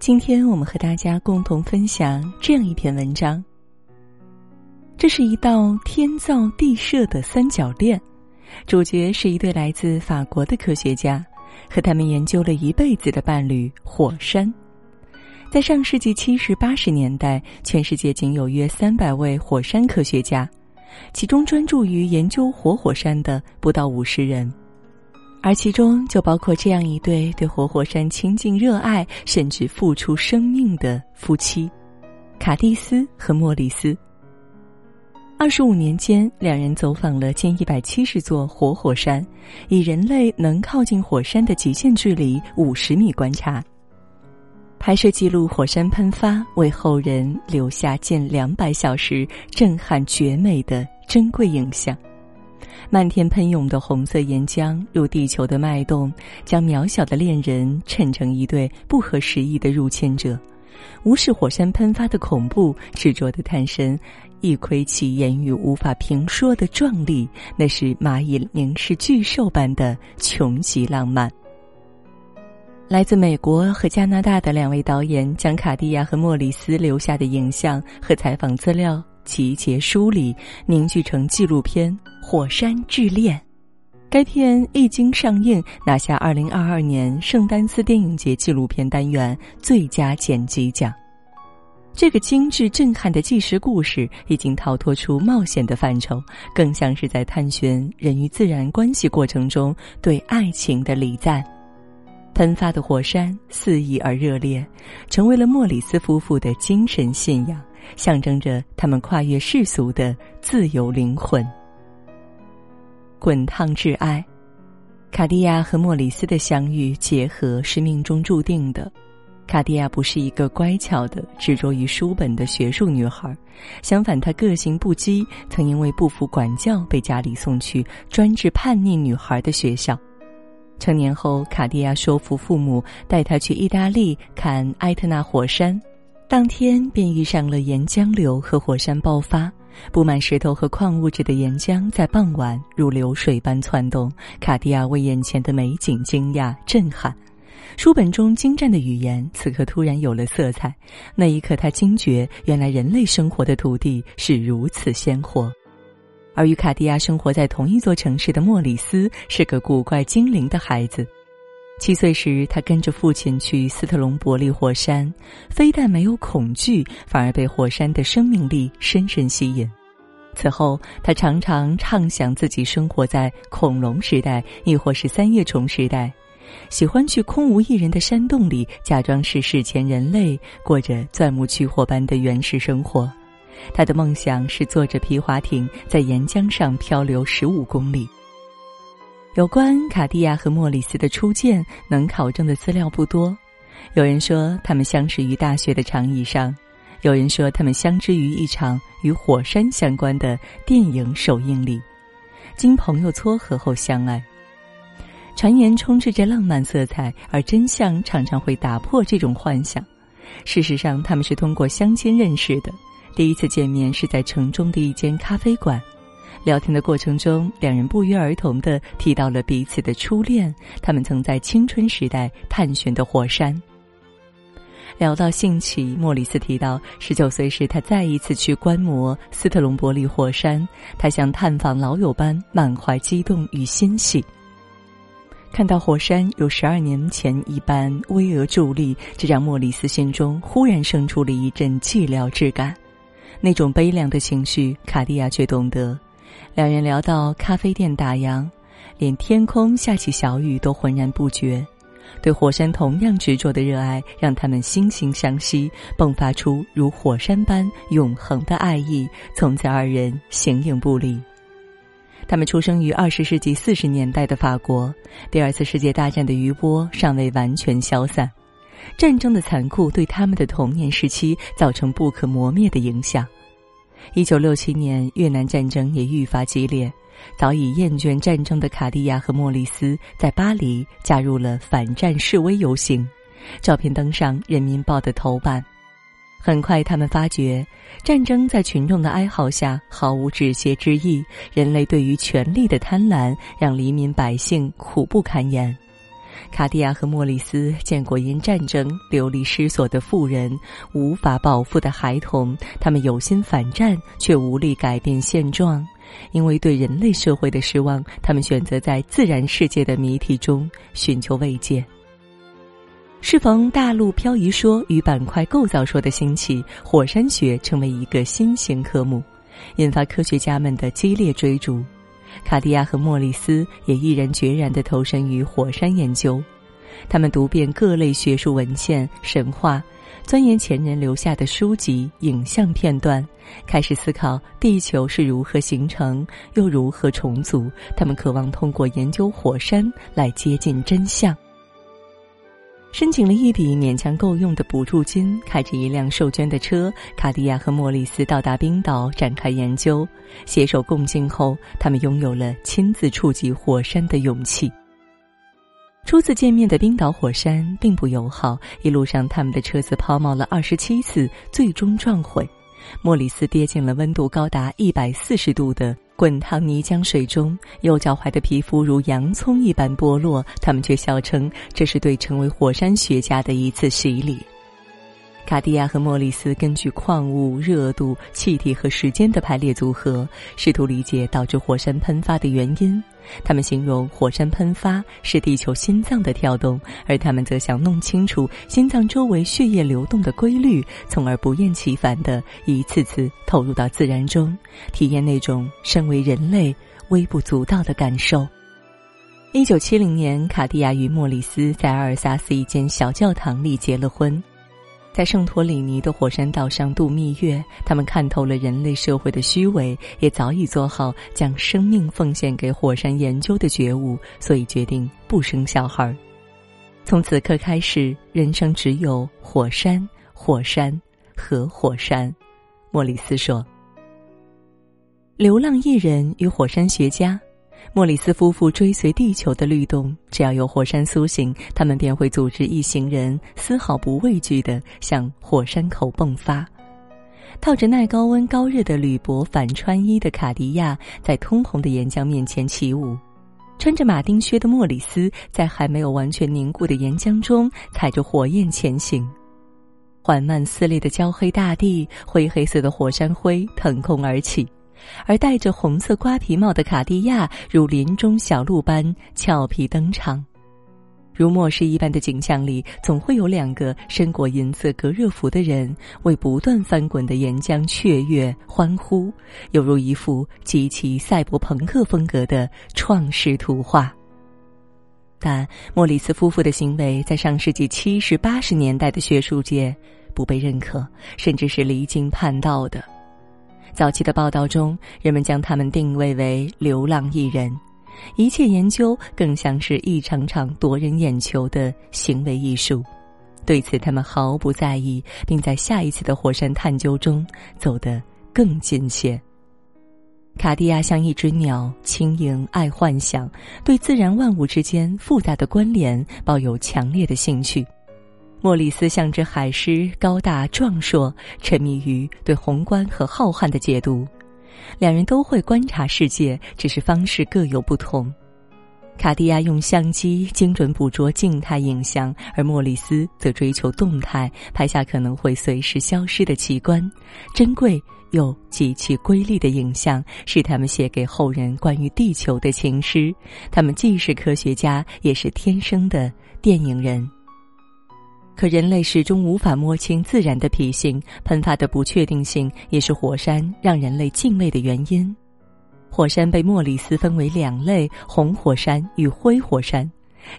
今天我们和大家共同分享这样一篇文章。这是一道天造地设的三角恋，主角是一对来自法国的科学家，和他们研究了一辈子的伴侣——火山。在上世纪七十八十年代，全世界仅有约三百位火山科学家，其中专注于研究活火山的不到五十人。而其中就包括这样一对对活火山倾尽热爱，甚至付出生命的夫妻——卡蒂斯和莫里斯。二十五年间，两人走访了近一百七十座活火山，以人类能靠近火山的极限距离五十米观察，拍摄记录火山喷发，为后人留下近两百小时震撼绝美的珍贵影像。漫天喷涌的红色岩浆如地球的脉动，将渺小的恋人衬成一对不合时宜的入侵者，无视火山喷发的恐怖，执着的探身，一窥其言语无法评说的壮丽。那是蚂蚁凝视巨兽般的穷极浪漫。来自美国和加拿大的两位导演将卡地亚和莫里斯留下的影像和采访资料。集结梳理，凝聚成纪录片《火山之恋》。该片一经上映，拿下二零二二年圣丹斯电影节纪录片单元最佳剪辑奖。这个精致震撼的纪实故事，已经逃脱出冒险的范畴，更像是在探寻人与自然关系过程中对爱情的礼赞。喷发的火山肆意而热烈，成为了莫里斯夫妇的精神信仰。象征着他们跨越世俗的自由灵魂。滚烫挚爱，卡地亚和莫里斯的相遇结合是命中注定的。卡地亚不是一个乖巧的、执着于书本的学术女孩，相反，她个性不羁，曾因为不服管教被家里送去专治叛逆女孩的学校。成年后，卡地亚说服父母带她去意大利看埃特纳火山。当天便遇上了岩浆流和火山爆发，布满石头和矿物质的岩浆在傍晚如流水般窜动。卡地亚为眼前的美景惊讶震撼，书本中精湛的语言此刻突然有了色彩。那一刻，他惊觉原来人类生活的土地是如此鲜活。而与卡地亚生活在同一座城市的莫里斯是个古怪精灵的孩子。七岁时，他跟着父亲去斯特隆伯利火山，非但没有恐惧，反而被火山的生命力深深吸引。此后，他常常畅想自己生活在恐龙时代，亦或是三叶虫时代，喜欢去空无一人的山洞里，假装是史前人类，过着钻木取火般的原始生活。他的梦想是坐着皮划艇在岩浆上漂流十五公里。有关卡地亚和莫里斯的初见，能考证的资料不多。有人说他们相识于大学的长椅上，有人说他们相知于一场与火山相关的电影首映礼，经朋友撮合后相爱。传言充斥着浪漫色彩，而真相常常会打破这种幻想。事实上，他们是通过相亲认识的，第一次见面是在城中的一间咖啡馆。聊天的过程中，两人不约而同的提到了彼此的初恋，他们曾在青春时代探寻的火山。聊到兴起，莫里斯提到，十九岁时他再一次去观摩斯特隆伯利火山，他像探访老友般满怀激动与欣喜。看到火山有十二年前一般巍峨伫立，这让莫里斯心中忽然生出了一阵寂寥之感，那种悲凉的情绪，卡地亚却懂得。两人聊到咖啡店打烊，连天空下起小雨都浑然不觉。对火山同样执着的热爱，让他们惺惺相惜，迸发出如火山般永恒的爱意。从此，二人形影不离。他们出生于二十世纪四十年代的法国，第二次世界大战的余波尚未完全消散，战争的残酷对他们的童年时期造成不可磨灭的影响。一九六七年，越南战争也愈发激烈。早已厌倦战争的卡地亚和莫里斯在巴黎加入了反战示威游行，照片登上《人民报》的头版。很快，他们发觉战争在群众的哀嚎下毫无止歇之意，人类对于权力的贪婪让黎民百姓苦不堪言。卡地亚和莫里斯见过因战争流离失所的妇人、无法保护的孩童，他们有心反战却无力改变现状，因为对人类社会的失望，他们选择在自然世界的谜题中寻求慰藉。适逢大陆漂移说与板块构造说的兴起，火山学成为一个新型科目，引发科学家们的激烈追逐。卡地亚和莫里斯也毅然决然地投身于火山研究，他们读遍各类学术文献、神话，钻研前人留下的书籍、影像片段，开始思考地球是如何形成，又如何重组。他们渴望通过研究火山来接近真相。申请了一笔勉强够用的补助金，开着一辆受捐的车，卡地亚和莫里斯到达冰岛展开研究。携手共进后，他们拥有了亲自触及火山的勇气。初次见面的冰岛火山并不友好，一路上他们的车子抛锚了二十七次，最终撞毁。莫里斯跌进了温度高达一百四十度的。滚烫泥浆水中，右脚踝的皮肤如洋葱一般剥落，他们却笑称这是对成为火山学家的一次洗礼。卡地亚和莫里斯根据矿物、热度、气体和时间的排列组合，试图理解导致火山喷发的原因。他们形容火山喷发是地球心脏的跳动，而他们则想弄清楚心脏周围血液流动的规律，从而不厌其烦地一次次投入到自然中，体验那种身为人类微不足道的感受。一九七零年，卡地亚与莫里斯在阿尔萨斯一间小教堂里结了婚。在圣托里尼的火山岛上度蜜月，他们看透了人类社会的虚伪，也早已做好将生命奉献给火山研究的觉悟，所以决定不生小孩。从此刻开始，人生只有火山、火山和火山。莫里斯说：“流浪艺人与火山学家。”莫里斯夫妇追随地球的律动，只要有火山苏醒，他们便会组织一行人，丝毫不畏惧地向火山口迸发。套着耐高温高热的铝箔反穿衣的卡迪亚，在通红的岩浆面前起舞；穿着马丁靴的莫里斯，在还没有完全凝固的岩浆中踩着火焰前行。缓慢撕裂的焦黑大地，灰黑色的火山灰腾空而起。而戴着红色瓜皮帽的卡地亚如林中小鹿般俏皮登场，如末世一般的景象里，总会有两个身裹银色隔热服的人为不断翻滚的岩浆雀跃欢呼，犹如一幅极其赛博朋克风格的创世图画。但莫里斯夫妇的行为在上世纪七十八十年代的学术界不被认可，甚至是离经叛道的。早期的报道中，人们将他们定位为流浪艺人，一切研究更像是一场场夺人眼球的行为艺术。对此，他们毫不在意，并在下一次的火山探究中走得更近些。卡地亚像一只鸟，轻盈爱幻想，对自然万物之间复杂的关联抱有强烈的兴趣。莫里斯像只海狮，高大壮硕，沉迷于对宏观和浩瀚的解读。两人都会观察世界，只是方式各有不同。卡地亚用相机精准捕捉静态影像，而莫里斯则追求动态，拍下可能会随时消失的奇观，珍贵又极其瑰丽的影像，是他们写给后人关于地球的情诗。他们既是科学家，也是天生的电影人。可人类始终无法摸清自然的脾性，喷发的不确定性也是火山让人类敬畏的原因。火山被莫里斯分为两类：红火山与灰火山。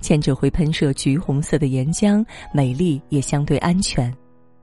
前者会喷射橘红色的岩浆，美丽也相对安全；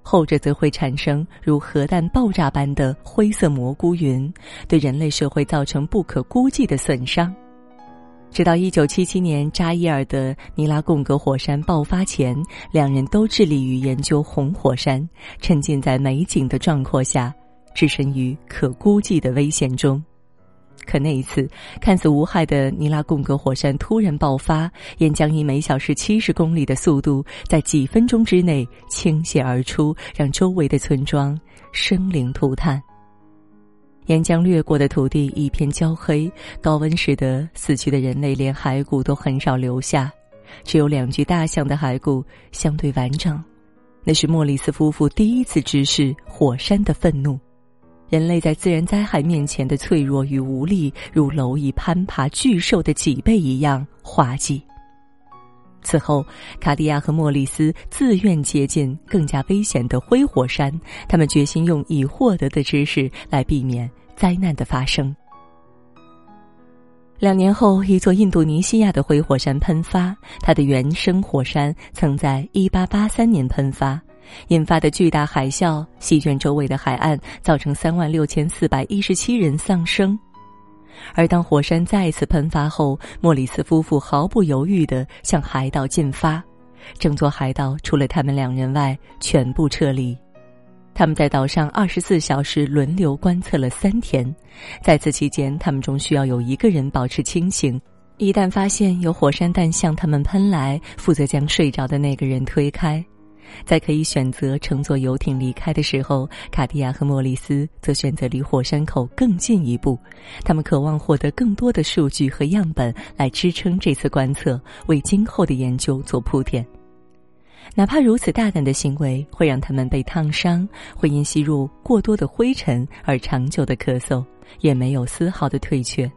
后者则会产生如核弹爆炸般的灰色蘑菇云，对人类社会造成不可估计的损伤。直到一九七七年扎伊尔的尼拉贡格火山爆发前，两人都致力于研究红火山，沉浸在美景的壮阔下，置身于可估计的危险中。可那一次看似无害的尼拉贡格火山突然爆发，岩浆以每小时七十公里的速度，在几分钟之内倾泻而出，让周围的村庄生灵涂炭。岩浆掠过的土地一片焦黑，高温使得死去的人类连骸骨都很少留下。只有两具大象的骸骨相对完整。那是莫里斯夫妇第一次直视火山的愤怒。人类在自然灾害面前的脆弱与无力，如蝼蚁攀爬巨兽的脊背一样滑稽。此后，卡地亚和莫里斯自愿接近更加危险的灰火山，他们决心用已获得的知识来避免灾难的发生。两年后，一座印度尼西亚的灰火山喷发，它的原生火山曾在1883年喷发。引发的巨大海啸席卷周围的海岸，造成三万六千四百一十七人丧生。而当火山再次喷发后，莫里斯夫妇毫不犹豫地向海岛进发，整座海岛除了他们两人外，全部撤离。他们在岛上二十四小时轮流观测了三天，在此期间，他们中需要有一个人保持清醒。一旦发现有火山弹向他们喷来，负责将睡着的那个人推开。在可以选择乘坐游艇离开的时候，卡地亚和莫里斯则选择离火山口更近一步。他们渴望获得更多的数据和样本来支撑这次观测，为今后的研究做铺垫。哪怕如此大胆的行为会让他们被烫伤，会因吸入过多的灰尘而长久的咳嗽，也没有丝毫的退却。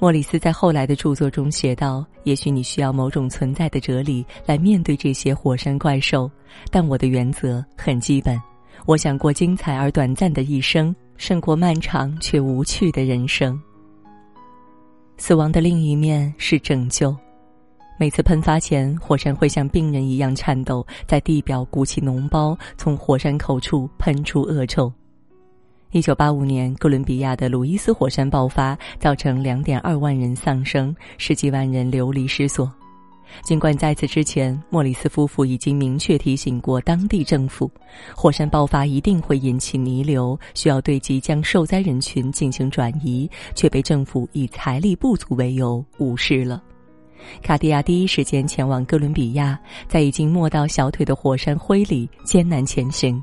莫里斯在后来的著作中写道：“也许你需要某种存在的哲理来面对这些火山怪兽，但我的原则很基本。我想过精彩而短暂的一生，胜过漫长却无趣的人生。死亡的另一面是拯救。每次喷发前，火山会像病人一样颤抖，在地表鼓起脓包，从火山口处喷出恶臭。”一九八五年，哥伦比亚的鲁伊斯火山爆发，造成两点二万人丧生，十几万人流离失所。尽管在此之前，莫里斯夫妇已经明确提醒过当地政府，火山爆发一定会引起泥流，需要对即将受灾人群进行转移，却被政府以财力不足为由无视了。卡地亚第一时间前往哥伦比亚，在已经没到小腿的火山灰里艰难前行。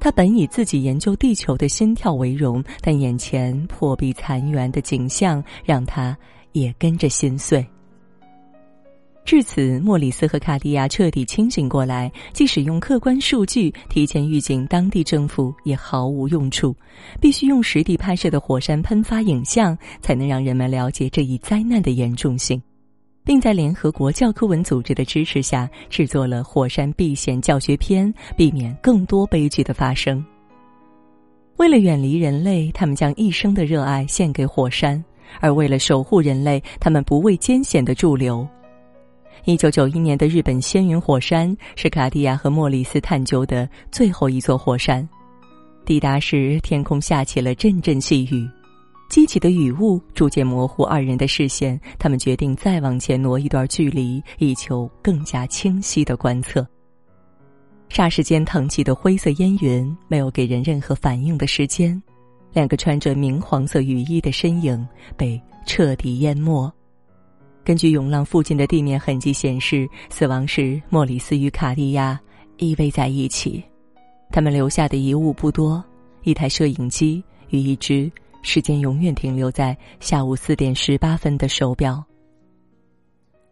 他本以自己研究地球的心跳为荣，但眼前破壁残垣的景象让他也跟着心碎。至此，莫里斯和卡地亚彻底清醒过来，即使用客观数据提前预警当地政府也毫无用处，必须用实地拍摄的火山喷发影像，才能让人们了解这一灾难的严重性。并在联合国教科文组织的支持下制作了火山避险教学片，避免更多悲剧的发生。为了远离人类，他们将一生的热爱献给火山；而为了守护人类，他们不畏艰险的驻留。一九九一年的日本仙云火山是卡地亚和莫里斯探究的最后一座火山。抵达时，天空下起了阵阵细雨。激起的雨雾逐渐模糊二人的视线，他们决定再往前挪一段距离，以求更加清晰的观测。霎时间腾起的灰色烟云没有给人任何反应的时间，两个穿着明黄色雨衣的身影被彻底淹没。根据涌浪附近的地面痕迹显示，死亡时莫里斯与卡利亚依偎在一起，他们留下的遗物不多：一台摄影机与一只。时间永远停留在下午四点十八分的手表。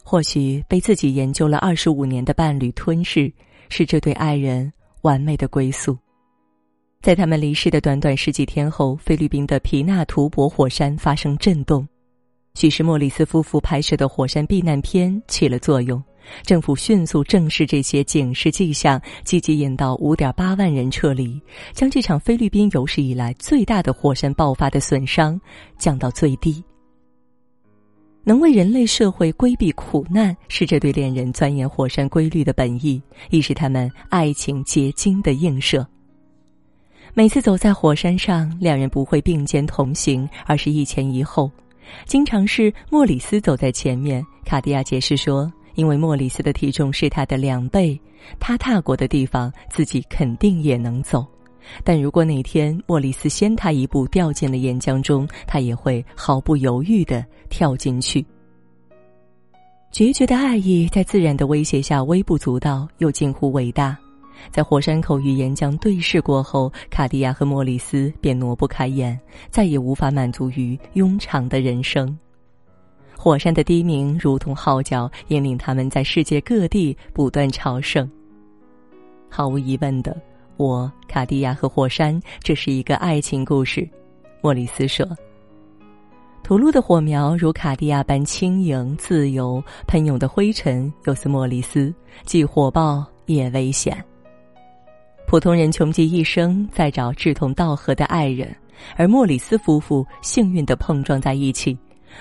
或许被自己研究了二十五年的伴侣吞噬，是这对爱人完美的归宿。在他们离世的短短十几天后，菲律宾的皮纳图博火山发生震动，许是莫里斯夫妇拍摄的火山避难片起了作用。政府迅速正视这些警示迹象，积极引导五点八万人撤离，将这场菲律宾有史以来最大的火山爆发的损伤降到最低。能为人类社会规避苦难，是这对恋人钻研火山规律的本意，亦是他们爱情结晶的映射。每次走在火山上，两人不会并肩同行，而是一前一后，经常是莫里斯走在前面。卡地亚解释说。因为莫里斯的体重是他的两倍，他踏过的地方自己肯定也能走。但如果哪天莫里斯先他一步掉进了岩浆中，他也会毫不犹豫的跳进去。决绝的爱意在自然的威胁下微不足道，又近乎伟大。在火山口与岩浆对视过后，卡地亚和莫里斯便挪不开眼，再也无法满足于庸常的人生。火山的低鸣如同号角，引领他们在世界各地不断朝圣。毫无疑问的，我卡地亚和火山，这是一个爱情故事。莫里斯说：“吐露的火苗如卡地亚般轻盈自由，喷涌的灰尘又似莫里斯，既火爆也危险。普通人穷极一生在找志同道合的爱人，而莫里斯夫妇幸运的碰撞在一起，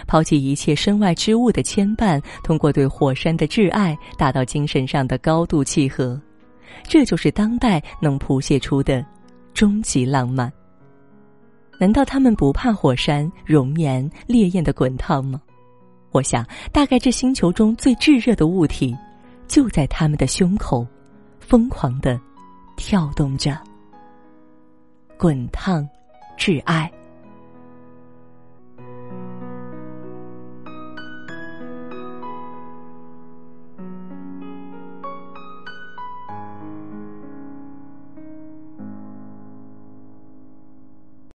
抛弃一切身外之物的牵绊，通过对火山的挚爱，达到精神上的高度契合。这就是当代能谱写出的终极浪漫。”难道他们不怕火山熔岩烈焰的滚烫吗？我想，大概这星球中最炙热的物体，就在他们的胸口，疯狂的跳动着，滚烫，挚爱。